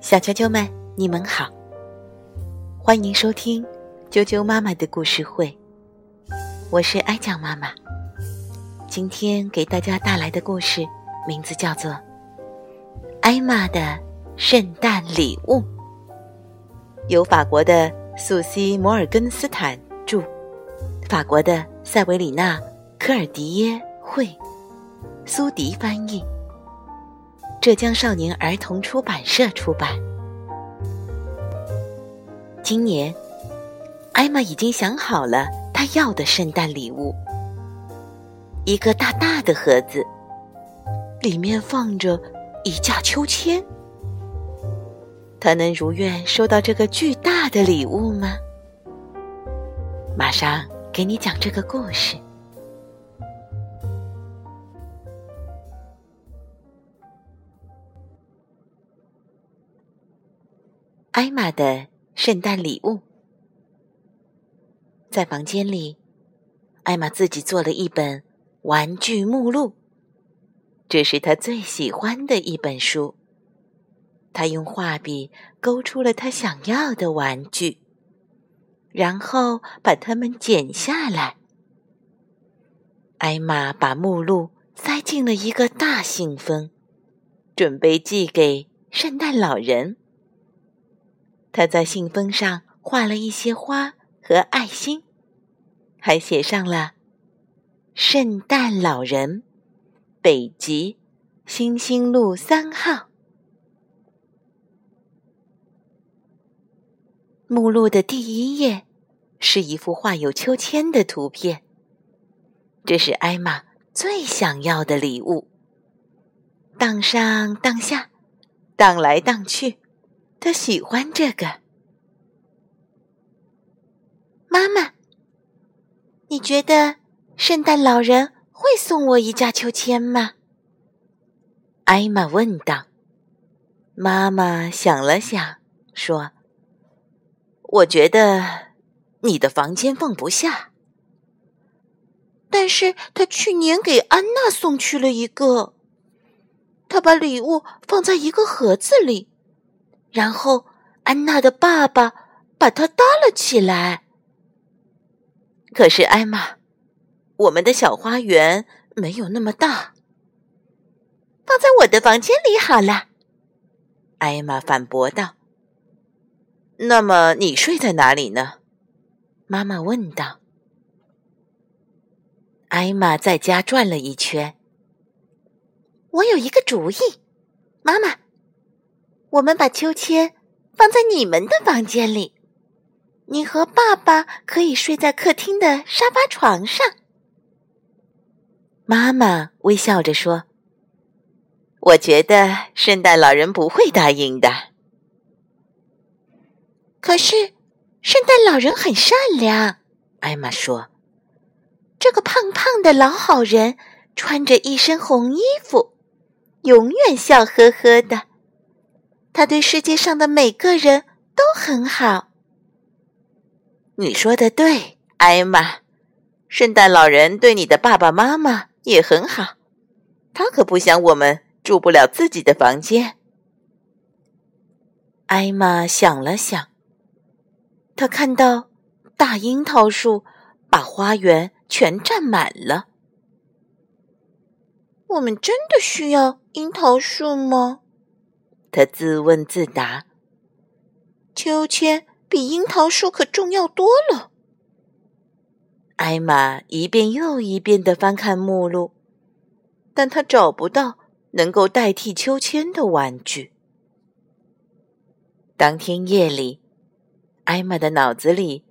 小啾啾们，你们好，欢迎收听啾啾妈妈的故事会，我是艾酱妈妈。今天给大家带来的故事名字叫做《艾玛的圣诞礼物》，由法国的素西·摩尔根斯坦著，法国的塞维里娜·科尔迪耶绘，苏迪翻译。浙江少年儿童出版社出版。今年，艾玛已经想好了她要的圣诞礼物：一个大大的盒子，里面放着一架秋千。她能如愿收到这个巨大的礼物吗？马上给你讲这个故事。艾玛的圣诞礼物，在房间里，艾玛自己做了一本玩具目录。这是她最喜欢的一本书。她用画笔勾出了她想要的玩具，然后把它们剪下来。艾玛把目录塞进了一个大信封，准备寄给圣诞老人。他在信封上画了一些花和爱心，还写上了“圣诞老人，北极，星星路三号”。目录的第一页是一幅画有秋千的图片，这是艾玛最想要的礼物。荡上荡下，荡来荡去。他喜欢这个，妈妈，你觉得圣诞老人会送我一架秋千吗？艾玛问道。妈妈想了想，说：“我觉得你的房间放不下，但是他去年给安娜送去了一个，他把礼物放在一个盒子里。”然后，安娜的爸爸把它搭了起来。可是，艾玛，我们的小花园没有那么大，放在我的房间里好了。艾玛反驳道。“那么，你睡在哪里呢？”妈妈问道。艾玛在家转了一圈。我有一个主意，妈妈。我们把秋千放在你们的房间里，你和爸爸可以睡在客厅的沙发床上。妈妈微笑着说：“我觉得圣诞老人不会答应的。”可是，圣诞老人很善良，艾玛说：“这个胖胖的老好人穿着一身红衣服，永远笑呵呵的。”他对世界上的每个人都很好。你说的对，艾玛。圣诞老人对你的爸爸妈妈也很好，他可不想我们住不了自己的房间。艾玛想了想，他看到大樱桃树把花园全占满了。我们真的需要樱桃树吗？他自问自答：“秋千比樱桃树可重要多了。”艾玛一遍又一遍的翻看目录，但他找不到能够代替秋千的玩具。当天夜里，艾玛的脑子里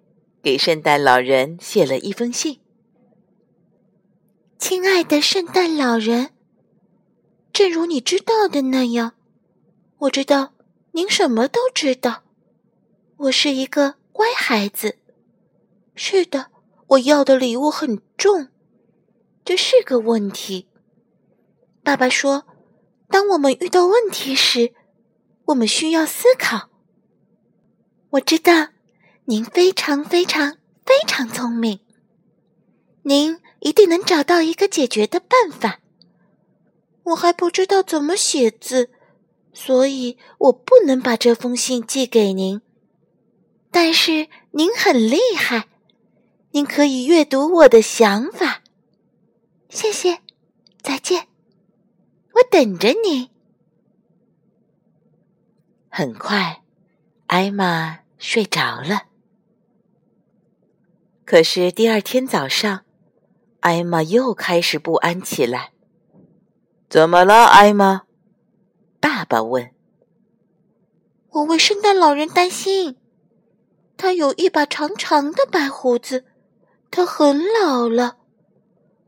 给圣诞老人写了一封信：“亲爱的圣诞老人，正如你知道的那样。”我知道您什么都知道。我是一个乖孩子。是的，我要的礼物很重，这是个问题。爸爸说，当我们遇到问题时，我们需要思考。我知道您非常非常非常聪明，您一定能找到一个解决的办法。我还不知道怎么写字。所以我不能把这封信寄给您。但是您很厉害，您可以阅读我的想法。谢谢，再见，我等着你。很快，艾玛睡着了。可是第二天早上，艾玛又开始不安起来。怎么了，艾玛？爸爸问。我为圣诞老人担心。他有一把长长的白胡子，他很老了，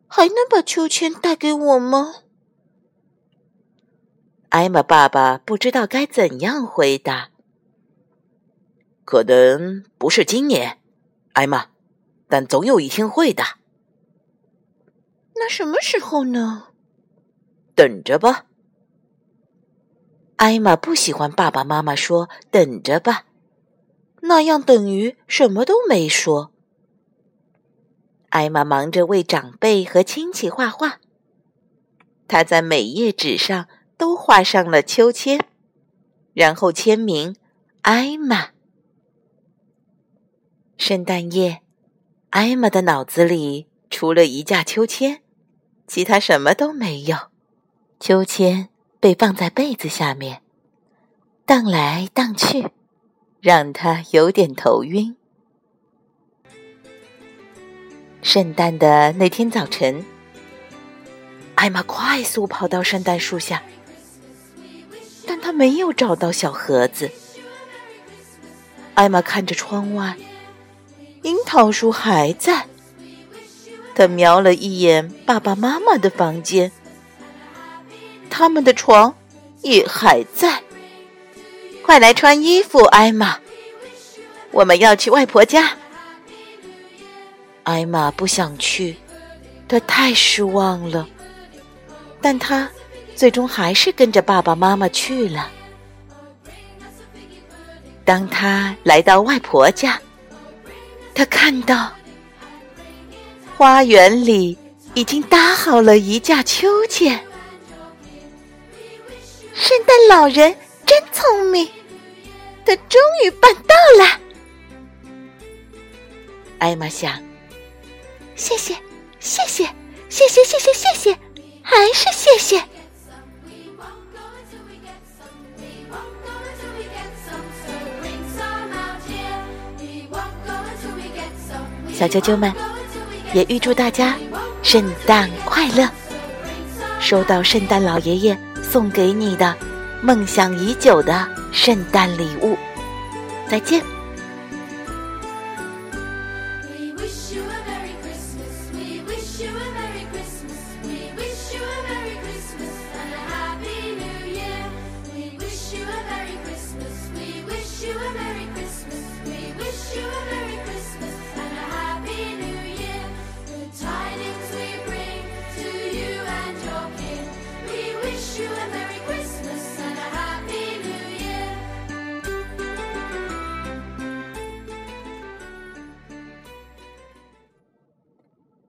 还能把秋千带给我吗？艾玛爸爸不知道该怎样回答。可能不是今年，艾玛，但总有一天会的。那什么时候呢？等着吧。艾玛不喜欢爸爸妈妈说“等着吧”。那样等于什么都没说。艾玛忙着为长辈和亲戚画画，她在每页纸上都画上了秋千，然后签名“艾玛”。圣诞夜，艾玛的脑子里除了一架秋千，其他什么都没有。秋千被放在被子下面，荡来荡去。让他有点头晕。圣诞的那天早晨，艾玛快速跑到圣诞树下，但她没有找到小盒子。艾玛看着窗外，樱桃树还在。她瞄了一眼爸爸妈妈的房间，他们的床也还在。快来穿衣服，艾玛！我们要去外婆家。艾玛不想去，她太失望了。但她最终还是跟着爸爸妈妈去了。当她来到外婆家，她看到花园里已经搭好了一架秋千。圣诞老人真聪明。他终于办到了，艾玛想：谢谢，谢谢，谢谢，谢谢，谢谢，还是谢谢。小啾啾们，也预祝大家圣诞快乐！收到圣诞老爷爷送给你的梦想已久的。圣诞礼物，再见。